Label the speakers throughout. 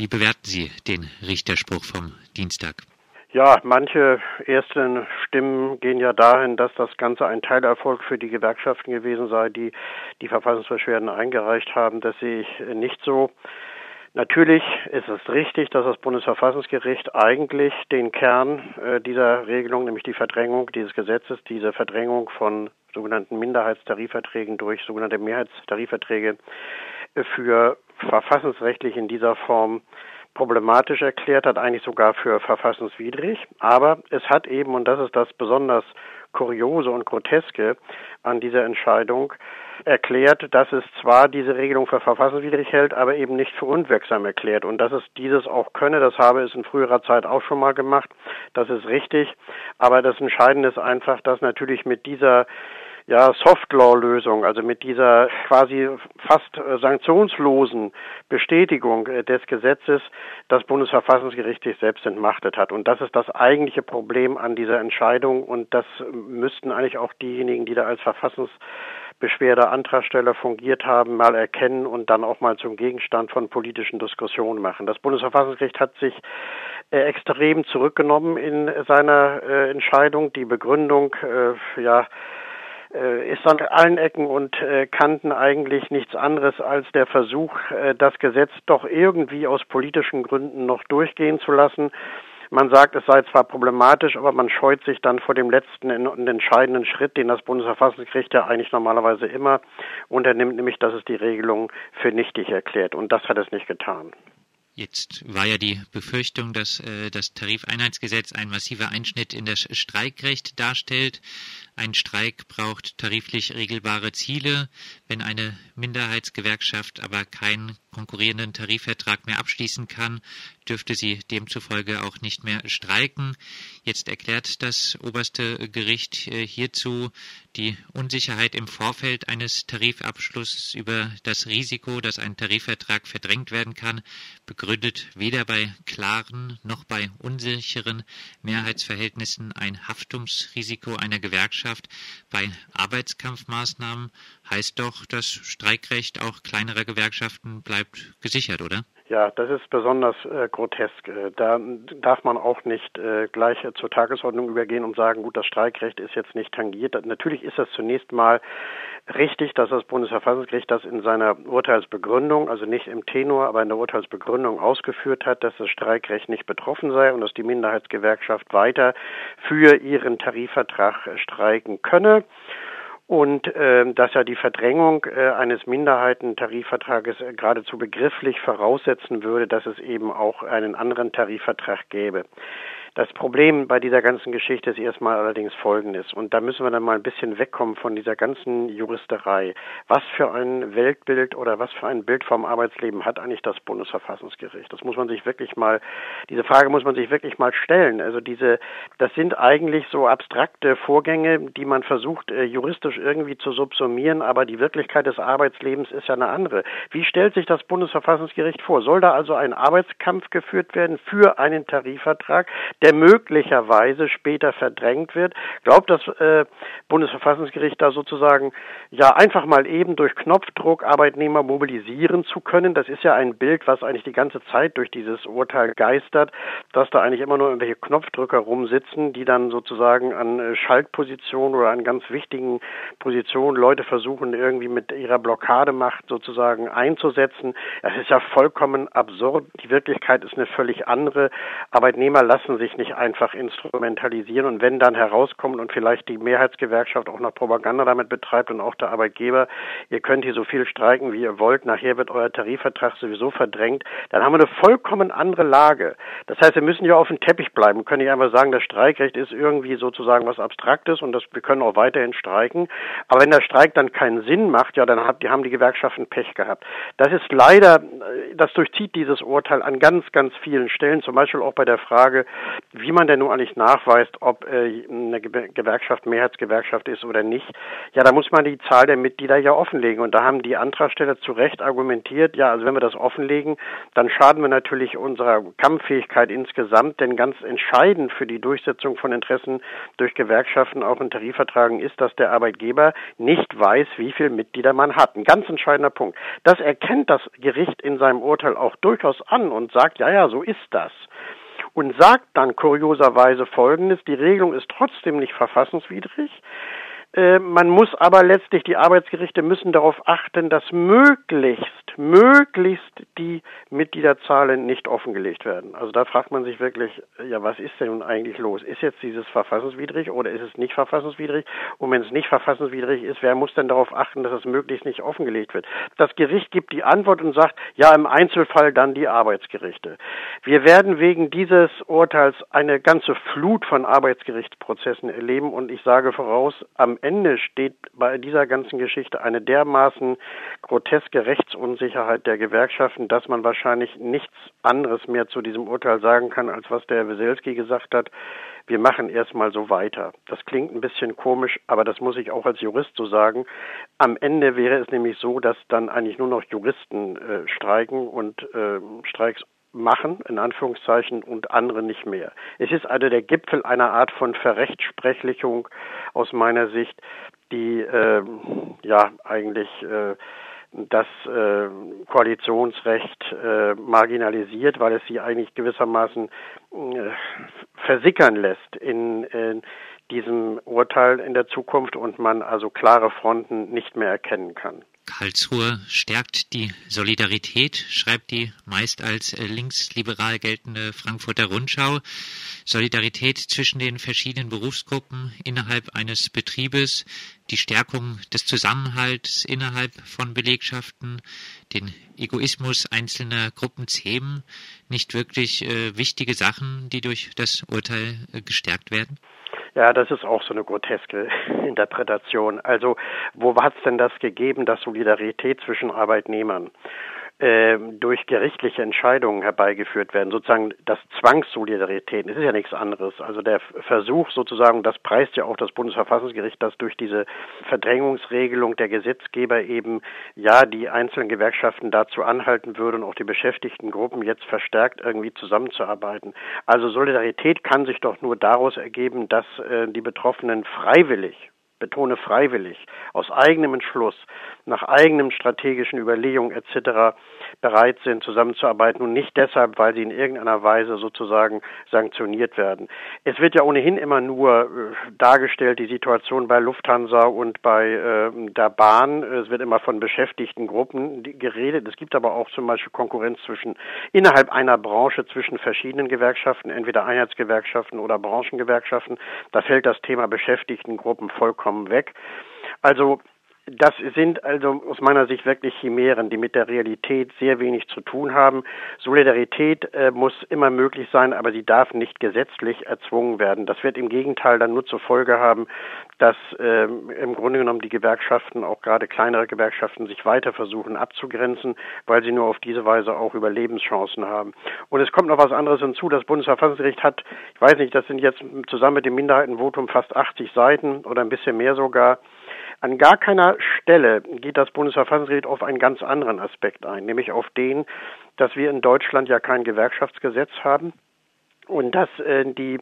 Speaker 1: Wie bewerten Sie den Richterspruch vom Dienstag?
Speaker 2: Ja, manche ersten Stimmen gehen ja dahin, dass das Ganze ein Teilerfolg für die Gewerkschaften gewesen sei, die die Verfassungsbeschwerden eingereicht haben. Das sehe ich nicht so. Natürlich ist es richtig, dass das Bundesverfassungsgericht eigentlich den Kern äh, dieser Regelung, nämlich die Verdrängung dieses Gesetzes, diese Verdrängung von sogenannten Minderheitstarifverträgen durch sogenannte Mehrheitstarifverträge für verfassungsrechtlich in dieser Form problematisch erklärt hat, eigentlich sogar für verfassungswidrig. Aber es hat eben, und das ist das besonders Kuriose und Groteske an dieser Entscheidung, erklärt, dass es zwar diese Regelung für verfassungswidrig hält, aber eben nicht für unwirksam erklärt. Und dass es dieses auch könne, das habe es in früherer Zeit auch schon mal gemacht. Das ist richtig. Aber das Entscheidende ist einfach, dass natürlich mit dieser ja, Softlaw-Lösung, also mit dieser quasi fast äh, sanktionslosen Bestätigung äh, des Gesetzes das Bundesverfassungsgericht sich selbst entmachtet hat. Und das ist das eigentliche Problem an dieser Entscheidung. Und das müssten eigentlich auch diejenigen, die da als Verfassungsbeschwerde-Antragsteller fungiert haben, mal erkennen und dann auch mal zum Gegenstand von politischen Diskussionen machen. Das Bundesverfassungsgericht hat sich äh, extrem zurückgenommen in seiner äh, Entscheidung. Die Begründung, äh, ja, ist an allen Ecken und äh, Kanten eigentlich nichts anderes als der Versuch, äh, das Gesetz doch irgendwie aus politischen Gründen noch durchgehen zu lassen. Man sagt, es sei zwar problematisch, aber man scheut sich dann vor dem letzten und entscheidenden Schritt, den das Bundesverfassungsgericht ja eigentlich normalerweise immer unternimmt, nämlich dass es die Regelung für nichtig erklärt. Und das hat es nicht getan.
Speaker 1: Jetzt war ja die Befürchtung, dass äh, das Tarifeinheitsgesetz ein massiver Einschnitt in das Streikrecht darstellt. Ein Streik braucht tariflich regelbare Ziele. Wenn eine Minderheitsgewerkschaft aber keinen konkurrierenden Tarifvertrag mehr abschließen kann, dürfte sie demzufolge auch nicht mehr streiken. Jetzt erklärt das oberste Gericht äh, hierzu die Unsicherheit im Vorfeld eines Tarifabschlusses über das Risiko, dass ein Tarifvertrag verdrängt werden kann, begründet weder bei klaren noch bei unsicheren Mehrheitsverhältnissen ein Haftungsrisiko einer Gewerkschaft. Bei Arbeitskampfmaßnahmen heißt doch, das Streikrecht auch kleinerer Gewerkschaften bleibt gesichert, oder?
Speaker 2: Ja, das ist besonders äh, grotesk. Äh, da darf man auch nicht äh, gleich äh, zur Tagesordnung übergehen und sagen, gut, das Streikrecht ist jetzt nicht tangiert. Natürlich ist das zunächst mal richtig, dass das Bundesverfassungsgericht das in seiner Urteilsbegründung, also nicht im Tenor, aber in der Urteilsbegründung ausgeführt hat, dass das Streikrecht nicht betroffen sei und dass die Minderheitsgewerkschaft weiter für ihren Tarifvertrag streiken könne und äh, dass ja die Verdrängung äh, eines Minderheitentarifvertrages äh, geradezu begrifflich voraussetzen würde, dass es eben auch einen anderen Tarifvertrag gäbe. Das Problem bei dieser ganzen Geschichte ist erstmal allerdings folgendes. Und da müssen wir dann mal ein bisschen wegkommen von dieser ganzen Juristerei. Was für ein Weltbild oder was für ein Bild vom Arbeitsleben hat eigentlich das Bundesverfassungsgericht? Das muss man sich wirklich mal, diese Frage muss man sich wirklich mal stellen. Also diese, das sind eigentlich so abstrakte Vorgänge, die man versucht, äh, juristisch irgendwie zu subsumieren, aber die Wirklichkeit des Arbeitslebens ist ja eine andere. Wie stellt sich das Bundesverfassungsgericht vor? Soll da also ein Arbeitskampf geführt werden für einen Tarifvertrag? Der möglicherweise später verdrängt wird. Glaubt das äh, Bundesverfassungsgericht da sozusagen ja einfach mal eben durch Knopfdruck Arbeitnehmer mobilisieren zu können? Das ist ja ein Bild, was eigentlich die ganze Zeit durch dieses Urteil geistert, dass da eigentlich immer nur irgendwelche Knopfdrücker rumsitzen, die dann sozusagen an äh, Schaltpositionen oder an ganz wichtigen Positionen Leute versuchen irgendwie mit ihrer Blockademacht sozusagen einzusetzen. Das ist ja vollkommen absurd. Die Wirklichkeit ist eine völlig andere. Arbeitnehmer lassen sich sich nicht einfach instrumentalisieren und wenn dann herauskommt und vielleicht die Mehrheitsgewerkschaft auch noch Propaganda damit betreibt und auch der Arbeitgeber, ihr könnt hier so viel streiken, wie ihr wollt, nachher wird euer Tarifvertrag sowieso verdrängt, dann haben wir eine vollkommen andere Lage. Das heißt, wir müssen ja auf dem Teppich bleiben, können nicht einfach sagen, das Streikrecht ist irgendwie sozusagen was Abstraktes und das, wir können auch weiterhin streiken. Aber wenn der Streik dann keinen Sinn macht, ja, dann hat, die, haben die Gewerkschaften Pech gehabt. Das ist leider, das durchzieht dieses Urteil an ganz, ganz vielen Stellen, zum Beispiel auch bei der Frage, wie man denn nun eigentlich nachweist, ob äh, eine Gewerkschaft Mehrheitsgewerkschaft ist oder nicht. Ja, da muss man die Zahl der Mitglieder ja offenlegen. Und da haben die Antragsteller zu Recht argumentiert, ja, also wenn wir das offenlegen, dann schaden wir natürlich unserer Kampffähigkeit insgesamt, denn ganz entscheidend für die Durchsetzung von Interessen durch Gewerkschaften auch in Tarifvertragen ist, dass der Arbeitgeber nicht weiß, wie viele Mitglieder man hat. Ein ganz entscheidender Punkt. Das erkennt das Gericht in seinem Urteil auch durchaus an und sagt, ja, ja, so ist das und sagt dann kurioserweise Folgendes, die Regelung ist trotzdem nicht verfassungswidrig, man muss aber letztlich, die Arbeitsgerichte müssen darauf achten, dass möglichst, möglichst die Mitgliederzahlen nicht offengelegt werden. Also da fragt man sich wirklich, ja, was ist denn nun eigentlich los? Ist jetzt dieses verfassungswidrig oder ist es nicht verfassungswidrig? Und wenn es nicht verfassungswidrig ist, wer muss denn darauf achten, dass es möglichst nicht offengelegt wird? Das Gericht gibt die Antwort und sagt, ja, im Einzelfall dann die Arbeitsgerichte. Wir werden wegen dieses Urteils eine ganze Flut von Arbeitsgerichtsprozessen erleben und ich sage voraus, am Ende steht bei dieser ganzen Geschichte eine dermaßen groteske Rechtsunsicherheit der Gewerkschaften, dass man wahrscheinlich nichts anderes mehr zu diesem Urteil sagen kann, als was der Herr Weselski gesagt hat. Wir machen erstmal so weiter. Das klingt ein bisschen komisch, aber das muss ich auch als Jurist so sagen. Am Ende wäre es nämlich so, dass dann eigentlich nur noch Juristen äh, streiken und äh, Streiks machen, in Anführungszeichen, und andere nicht mehr. Es ist also der Gipfel einer Art von Verrechtsprechlichung aus meiner Sicht, die äh, ja eigentlich äh, das äh, Koalitionsrecht äh, marginalisiert, weil es sie eigentlich gewissermaßen äh, versickern lässt in, in diesem Urteil in der Zukunft und man also klare Fronten nicht mehr erkennen kann.
Speaker 1: Karlsruhe stärkt die Solidarität, schreibt die meist als äh, linksliberal geltende Frankfurter Rundschau. Solidarität zwischen den verschiedenen Berufsgruppen innerhalb eines Betriebes, die Stärkung des Zusammenhalts innerhalb von Belegschaften, den Egoismus einzelner Gruppen zähmen, nicht wirklich äh, wichtige Sachen, die durch das Urteil äh, gestärkt werden?
Speaker 2: Ja, das ist auch so eine groteske Interpretation. Also, wo hat es denn das gegeben, dass Solidarität zwischen Arbeitnehmern durch gerichtliche Entscheidungen herbeigeführt werden, sozusagen das Zwangssolidarität. Es ist ja nichts anderes. Also der Versuch sozusagen, das preist ja auch das Bundesverfassungsgericht, dass durch diese Verdrängungsregelung der Gesetzgeber eben ja die einzelnen Gewerkschaften dazu anhalten würde und auch die beschäftigten Gruppen jetzt verstärkt irgendwie zusammenzuarbeiten. Also Solidarität kann sich doch nur daraus ergeben, dass äh, die Betroffenen freiwillig betone freiwillig, aus eigenem Entschluss, nach eigenen strategischen Überlegungen etc. bereit sind, zusammenzuarbeiten und nicht deshalb, weil sie in irgendeiner Weise sozusagen sanktioniert werden. Es wird ja ohnehin immer nur äh, dargestellt, die Situation bei Lufthansa und bei äh, der Bahn. Es wird immer von beschäftigten Gruppen geredet. Es gibt aber auch zum Beispiel Konkurrenz zwischen innerhalb einer Branche zwischen verschiedenen Gewerkschaften, entweder Einheitsgewerkschaften oder Branchengewerkschaften. Da fällt das Thema Beschäftigtengruppen vollkommen vollkommen weg. Also das sind also aus meiner Sicht wirklich Chimären, die mit der Realität sehr wenig zu tun haben. Solidarität äh, muss immer möglich sein, aber sie darf nicht gesetzlich erzwungen werden. Das wird im Gegenteil dann nur zur Folge haben, dass äh, im Grunde genommen die Gewerkschaften, auch gerade kleinere Gewerkschaften, sich weiter versuchen abzugrenzen, weil sie nur auf diese Weise auch Überlebenschancen haben. Und es kommt noch was anderes hinzu. Das Bundesverfassungsgericht hat, ich weiß nicht, das sind jetzt zusammen mit dem Minderheitenvotum fast 80 Seiten oder ein bisschen mehr sogar, an gar keiner Stelle geht das Bundesverfassungsgericht auf einen ganz anderen Aspekt ein, nämlich auf den, dass wir in Deutschland ja kein Gewerkschaftsgesetz haben und dass äh, die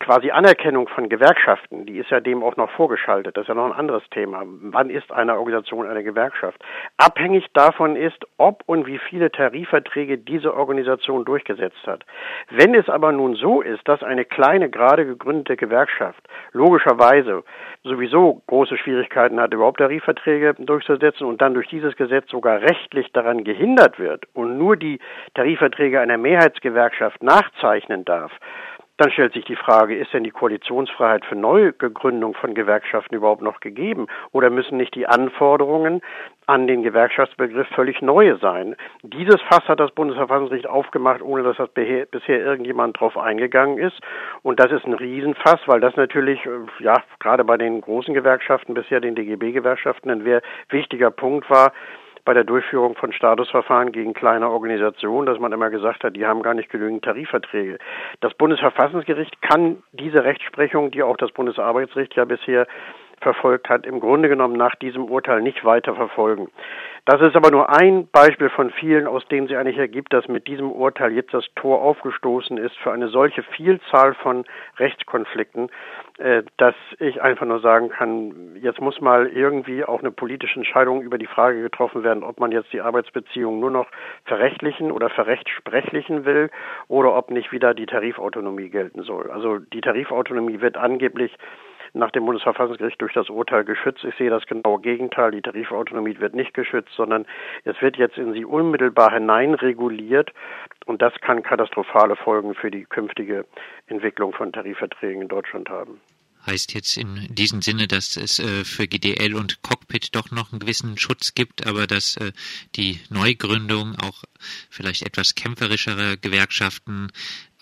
Speaker 2: quasi Anerkennung von Gewerkschaften, die ist ja dem auch noch vorgeschaltet. Das ist ja noch ein anderes Thema. Wann ist eine Organisation eine Gewerkschaft? Abhängig davon ist, ob und wie viele Tarifverträge diese Organisation durchgesetzt hat. Wenn es aber nun so ist, dass eine kleine, gerade gegründete Gewerkschaft logischerweise sowieso große Schwierigkeiten hat, überhaupt Tarifverträge durchzusetzen und dann durch dieses Gesetz sogar rechtlich daran gehindert wird und nur die Tarifverträge einer Mehrheitsgewerkschaft nachzeichnen darf, dann stellt sich die Frage, ist denn die Koalitionsfreiheit für Neugegründung von Gewerkschaften überhaupt noch gegeben? Oder müssen nicht die Anforderungen an den Gewerkschaftsbegriff völlig neue sein? Dieses Fass hat das Bundesverfassungsgericht aufgemacht, ohne dass das bisher irgendjemand drauf eingegangen ist. Und das ist ein Riesenfass, weil das natürlich, äh, ja, gerade bei den großen Gewerkschaften, bisher den DGB-Gewerkschaften, ein sehr wichtiger Punkt war, bei der Durchführung von Statusverfahren gegen kleine Organisationen, dass man immer gesagt hat, die haben gar nicht genügend Tarifverträge. Das Bundesverfassungsgericht kann diese Rechtsprechung, die auch das Bundesarbeitsgericht ja bisher verfolgt hat, im Grunde genommen nach diesem Urteil nicht weiter verfolgen. Das ist aber nur ein Beispiel von vielen, aus denen sich eigentlich ergibt, dass mit diesem Urteil jetzt das Tor aufgestoßen ist für eine solche Vielzahl von Rechtskonflikten, äh, dass ich einfach nur sagen kann, jetzt muss mal irgendwie auch eine politische Entscheidung über die Frage getroffen werden, ob man jetzt die Arbeitsbeziehung nur noch verrechtlichen oder verrechtsprechlichen will oder ob nicht wieder die Tarifautonomie gelten soll. Also die Tarifautonomie wird angeblich nach dem Bundesverfassungsgericht durch das Urteil geschützt. Ich sehe das genaue Gegenteil. Die Tarifautonomie wird nicht geschützt, sondern es wird jetzt in sie unmittelbar hineinreguliert und das kann katastrophale Folgen für die künftige Entwicklung von Tarifverträgen in Deutschland haben
Speaker 1: heißt jetzt in diesem Sinne, dass es äh, für GDL und Cockpit doch noch einen gewissen Schutz gibt, aber dass äh, die Neugründung auch vielleicht etwas kämpferischerer Gewerkschaften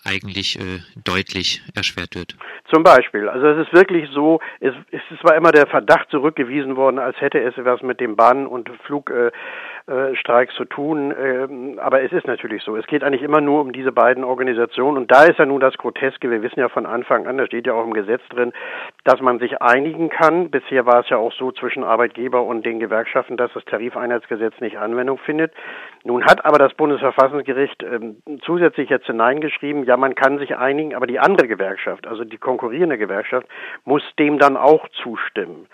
Speaker 1: eigentlich äh, deutlich erschwert wird.
Speaker 2: Zum Beispiel. Also es ist wirklich so, es, es ist zwar immer der Verdacht zurückgewiesen worden, als hätte es was mit dem Bahn- und Flug äh, äh, Streiks zu tun. Ähm, aber es ist natürlich so. Es geht eigentlich immer nur um diese beiden Organisationen. Und da ist ja nun das Groteske. Wir wissen ja von Anfang an, da steht ja auch im Gesetz drin, dass man sich einigen kann. Bisher war es ja auch so zwischen Arbeitgeber und den Gewerkschaften, dass das Tarifeinheitsgesetz nicht Anwendung findet. Nun hat aber das Bundesverfassungsgericht ähm, zusätzlich jetzt hineingeschrieben, ja, man kann sich einigen, aber die andere Gewerkschaft, also die konkurrierende Gewerkschaft, muss dem dann auch zustimmen.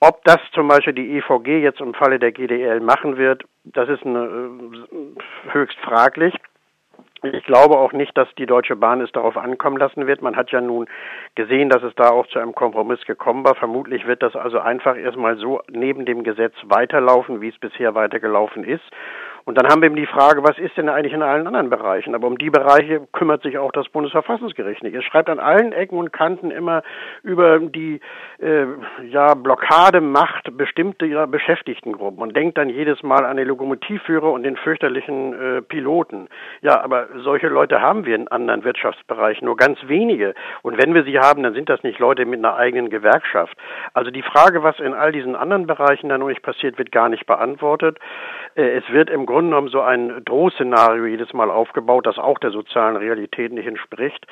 Speaker 2: Ob das zum Beispiel die EVG jetzt im Falle der GDL machen wird, das ist eine, äh, höchst fraglich. Ich glaube auch nicht, dass die Deutsche Bahn es darauf ankommen lassen wird. Man hat ja nun gesehen, dass es da auch zu einem Kompromiss gekommen war. Vermutlich wird das also einfach erstmal so neben dem Gesetz weiterlaufen, wie es bisher weitergelaufen ist. Und dann haben wir eben die Frage, was ist denn eigentlich in allen anderen Bereichen? Aber um die Bereiche kümmert sich auch das Bundesverfassungsgericht nicht. Es schreibt an allen Ecken und Kanten immer über die äh, ja, Blockademacht bestimmter Beschäftigtengruppen und denkt dann jedes Mal an den Lokomotivführer und den fürchterlichen äh, Piloten. Ja, aber solche Leute haben wir in anderen Wirtschaftsbereichen, nur ganz wenige. Und wenn wir sie haben, dann sind das nicht Leute mit einer eigenen Gewerkschaft. Also die Frage, was in all diesen anderen Bereichen dann noch nicht passiert, wird gar nicht beantwortet. Äh, es wird im Grunde genommen so ein Drohszenario jedes Mal aufgebaut, das auch der sozialen Realität nicht entspricht.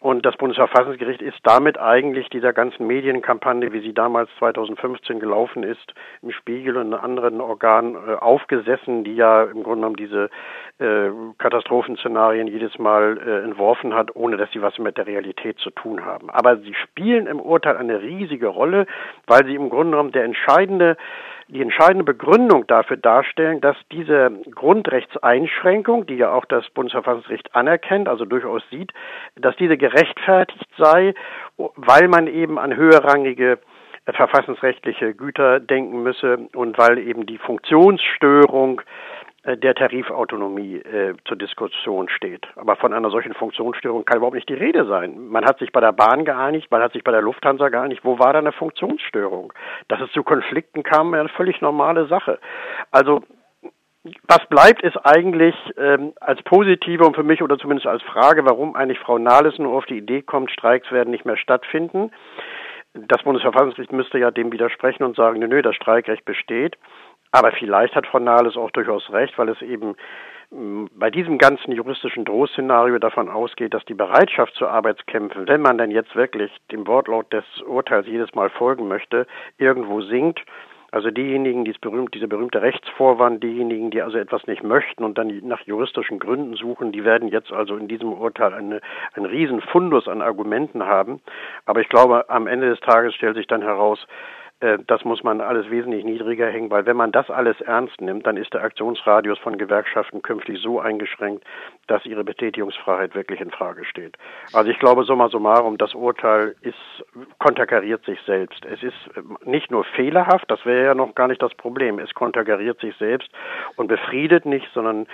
Speaker 2: Und das Bundesverfassungsgericht ist damit eigentlich dieser ganzen Medienkampagne, wie sie damals 2015 gelaufen ist, im Spiegel und in anderen Organen äh, aufgesessen, die ja im Grunde genommen diese äh, Katastrophenszenarien jedes Mal äh, entworfen hat, ohne dass sie was mit der Realität zu tun haben. Aber sie spielen im Urteil eine riesige Rolle, weil sie im Grunde genommen der entscheidende die entscheidende Begründung dafür darstellen, dass diese Grundrechtseinschränkung, die ja auch das Bundesverfassungsgericht anerkennt, also durchaus sieht, dass diese gerechtfertigt sei, weil man eben an höherrangige verfassungsrechtliche Güter denken müsse und weil eben die Funktionsstörung äh, der Tarifautonomie äh, zur Diskussion steht. Aber von einer solchen Funktionsstörung kann überhaupt nicht die Rede sein. Man hat sich bei der Bahn geeinigt, man hat sich bei der Lufthansa geeinigt. Wo war da eine Funktionsstörung? Dass es zu Konflikten kam, wäre eine völlig normale Sache. Also was bleibt, ist eigentlich ähm, als positive und für mich oder zumindest als Frage, warum eigentlich Frau Nahles nur auf die Idee kommt, Streiks werden nicht mehr stattfinden. Das Bundesverfassungsgericht müsste ja dem widersprechen und sagen, nö, das Streikrecht besteht. Aber vielleicht hat Frau Nahles auch durchaus recht, weil es eben mm, bei diesem ganzen juristischen Drohszenario davon ausgeht, dass die Bereitschaft zu Arbeitskämpfen, wenn man denn jetzt wirklich dem Wortlaut des Urteils jedes Mal folgen möchte, irgendwo sinkt. Also diejenigen, die berühmt, diese berühmte Rechtsvorwand, diejenigen, die also etwas nicht möchten und dann nach juristischen Gründen suchen, die werden jetzt also in diesem Urteil eine, einen riesen Fundus an Argumenten haben. Aber ich glaube, am Ende des Tages stellt sich dann heraus, das muss man alles wesentlich niedriger hängen, weil wenn man das alles ernst nimmt, dann ist der Aktionsradius von Gewerkschaften künftig so eingeschränkt, dass ihre Betätigungsfreiheit wirklich in Frage steht. Also ich glaube, summa summarum, das Urteil ist, konterkariert sich selbst. Es ist ähm, nicht nur fehlerhaft, das wäre ja noch gar nicht das Problem, es konterkariert sich selbst und befriedet nicht, sondern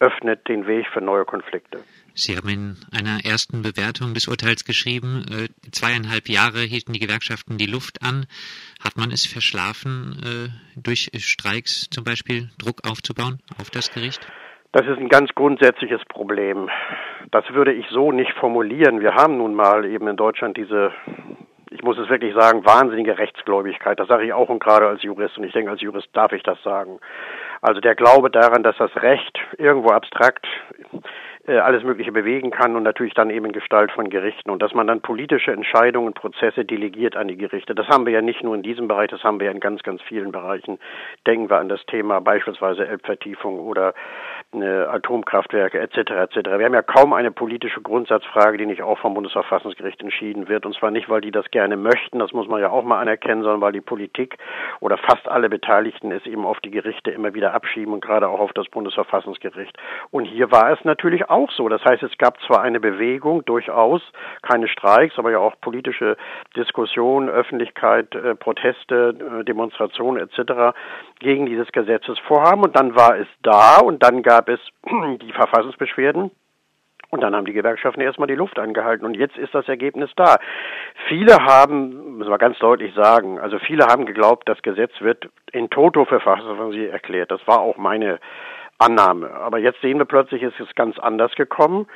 Speaker 2: öffnet den Weg für neue Konflikte.
Speaker 1: Sie haben in einer ersten Bewertung des Urteils geschrieben, äh, zweieinhalb Jahre hielten die Gewerkschaften die Luft an. Hat man es verschlafen, äh, durch Streiks zum Beispiel Druck aufzubauen auf das Gericht?
Speaker 2: Das ist ein ganz grundsätzliches Problem. Das würde ich so nicht formulieren. Wir haben nun mal eben in Deutschland diese ich muss es wirklich sagen, wahnsinnige Rechtsgläubigkeit. Das sage ich auch und gerade als Jurist und ich denke, als Jurist darf ich das sagen. Also der Glaube daran, dass das Recht irgendwo abstrakt alles Mögliche bewegen kann und natürlich dann eben in Gestalt von Gerichten und dass man dann politische Entscheidungen und Prozesse delegiert an die Gerichte. Das haben wir ja nicht nur in diesem Bereich, das haben wir ja in ganz, ganz vielen Bereichen. Denken wir an das Thema beispielsweise Elbvertiefung oder äh, Atomkraftwerke etc. etc. Wir haben ja kaum eine politische Grundsatzfrage, die nicht auch vom Bundesverfassungsgericht entschieden wird und zwar nicht, weil die das gerne möchten, das muss man ja auch mal anerkennen, sondern weil die Politik oder fast alle Beteiligten es eben auf die Gerichte immer wieder abschieben und gerade auch auf das Bundesverfassungsgericht. Und hier war es natürlich auch auch so. Das heißt, es gab zwar eine Bewegung, durchaus keine Streiks, aber ja auch politische Diskussionen, Öffentlichkeit, äh, Proteste, äh, Demonstrationen etc. gegen dieses Gesetzesvorhaben. Und dann war es da und dann gab es die Verfassungsbeschwerden. Und dann haben die Gewerkschaften erstmal die Luft angehalten und jetzt ist das Ergebnis da. Viele haben, müssen wir ganz deutlich sagen, also viele haben geglaubt, das Gesetz wird in toto verfassungsmäßig erklärt. Das war auch meine Annahme. Aber jetzt sehen wir plötzlich, es ist ganz anders gekommen.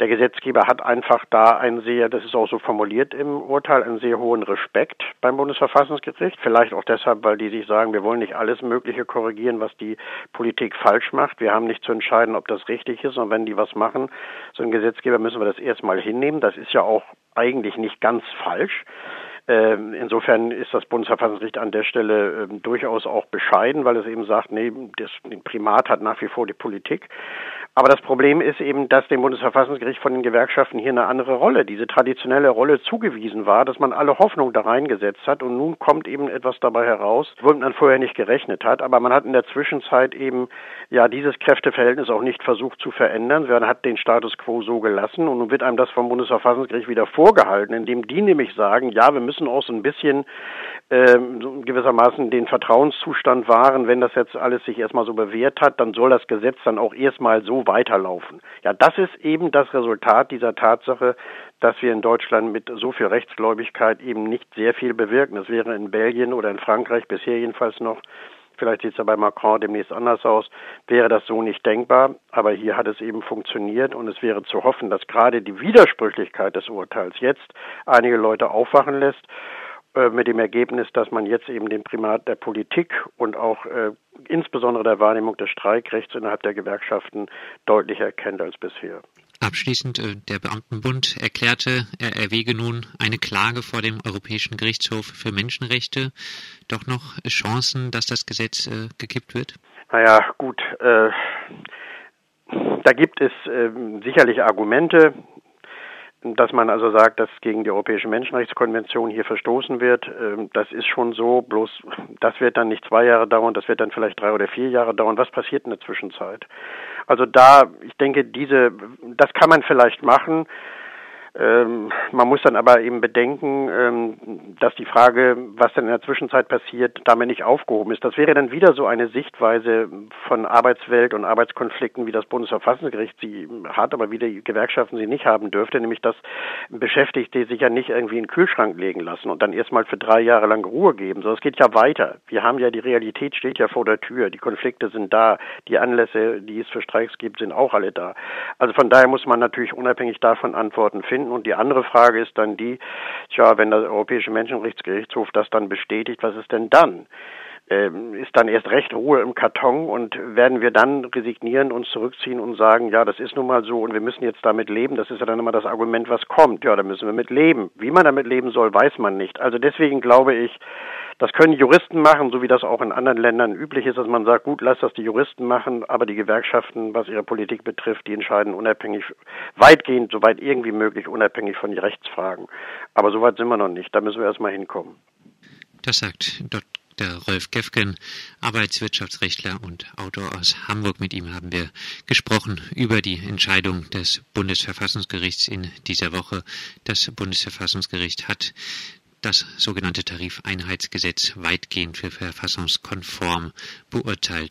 Speaker 2: Der Gesetzgeber hat einfach da einen sehr, das ist auch so formuliert im Urteil, einen sehr hohen Respekt beim Bundesverfassungsgericht. Vielleicht auch deshalb, weil die sich sagen, wir wollen nicht alles Mögliche korrigieren, was die Politik falsch macht. Wir haben nicht zu entscheiden, ob das richtig ist. Und wenn die was machen, so ein Gesetzgeber, müssen wir das erstmal hinnehmen. Das ist ja auch eigentlich nicht ganz falsch. Ähm, insofern ist das Bundesverfassungsgericht an der Stelle ähm, durchaus auch bescheiden, weil es eben sagt, nee, das, Primat hat nach wie vor die Politik. Aber das Problem ist eben, dass dem Bundesverfassungsgericht von den Gewerkschaften hier eine andere Rolle, diese traditionelle Rolle zugewiesen war, dass man alle Hoffnung da reingesetzt hat und nun kommt eben etwas dabei heraus, womit man vorher nicht gerechnet hat. Aber man hat in der Zwischenzeit eben ja dieses Kräfteverhältnis auch nicht versucht zu verändern. Man hat den Status quo so gelassen und nun wird einem das vom Bundesverfassungsgericht wieder vorgehalten, indem die nämlich sagen, ja, wir müssen auch so ein bisschen äh, gewissermaßen den Vertrauenszustand wahren, wenn das jetzt alles sich erstmal so bewährt hat, dann soll das Gesetz dann auch erstmal so weiterlaufen. Ja, das ist eben das Resultat dieser Tatsache, dass wir in Deutschland mit so viel Rechtsgläubigkeit eben nicht sehr viel bewirken. Das wäre in Belgien oder in Frankreich bisher jedenfalls noch vielleicht sieht es ja bei Macron demnächst anders aus, wäre das so nicht denkbar. Aber hier hat es eben funktioniert und es wäre zu hoffen, dass gerade die Widersprüchlichkeit des Urteils jetzt einige Leute aufwachen lässt mit dem Ergebnis, dass man jetzt eben den Primat der Politik und auch äh, insbesondere der Wahrnehmung des Streikrechts innerhalb der Gewerkschaften deutlicher erkennt als bisher.
Speaker 1: Abschließend, äh, der Beamtenbund erklärte, er erwäge nun eine Klage vor dem Europäischen Gerichtshof für Menschenrechte. Doch noch Chancen, dass das Gesetz äh, gekippt wird?
Speaker 2: Naja, gut. Äh, da gibt es äh, sicherlich Argumente dass man also sagt, dass gegen die Europäische Menschenrechtskonvention hier verstoßen wird, ähm, das ist schon so, bloß das wird dann nicht zwei Jahre dauern, das wird dann vielleicht drei oder vier Jahre dauern. Was passiert in der Zwischenzeit? Also da, ich denke, diese, das kann man vielleicht machen. Ähm, man muss dann aber eben bedenken, ähm, dass die Frage, was denn in der Zwischenzeit passiert, damit nicht aufgehoben ist. Das wäre dann wieder so eine Sichtweise von Arbeitswelt und Arbeitskonflikten, wie das Bundesverfassungsgericht sie hat, aber wie die Gewerkschaften sie nicht haben dürfte, nämlich dass Beschäftigte sich ja nicht irgendwie in den Kühlschrank legen lassen und dann erstmal für drei Jahre lang Ruhe geben, sondern es geht ja weiter. Wir haben ja, die Realität steht ja vor der Tür, die Konflikte sind da, die Anlässe, die es für Streiks gibt, sind auch alle da. Also von daher muss man natürlich unabhängig davon Antworten finden finden. Und die andere Frage ist dann die, tja, wenn der Europäische Menschenrechtsgerichtshof das dann bestätigt, was ist denn dann? Ähm, ist dann erst recht Ruhe im Karton und werden wir dann resignieren, uns zurückziehen und sagen, ja, das ist nun mal so und wir müssen jetzt damit leben. Das ist ja dann immer das Argument, was kommt. Ja, da müssen wir mit leben. Wie man damit leben soll, weiß man nicht. Also deswegen glaube ich, das können Juristen machen, so wie das auch in anderen Ländern üblich ist, dass man sagt, gut, lass das die Juristen machen, aber die Gewerkschaften, was ihre Politik betrifft, die entscheiden unabhängig, weitgehend, soweit irgendwie möglich, unabhängig von den Rechtsfragen. Aber soweit sind wir noch nicht. Da müssen wir erstmal hinkommen.
Speaker 1: Das sagt Dr. Rolf Gefgen, Arbeitswirtschaftsrechtler und Autor aus Hamburg. Mit ihm haben wir gesprochen über die Entscheidung des Bundesverfassungsgerichts in dieser Woche. Das Bundesverfassungsgericht hat das sogenannte Tarifeinheitsgesetz weitgehend für verfassungskonform beurteilt.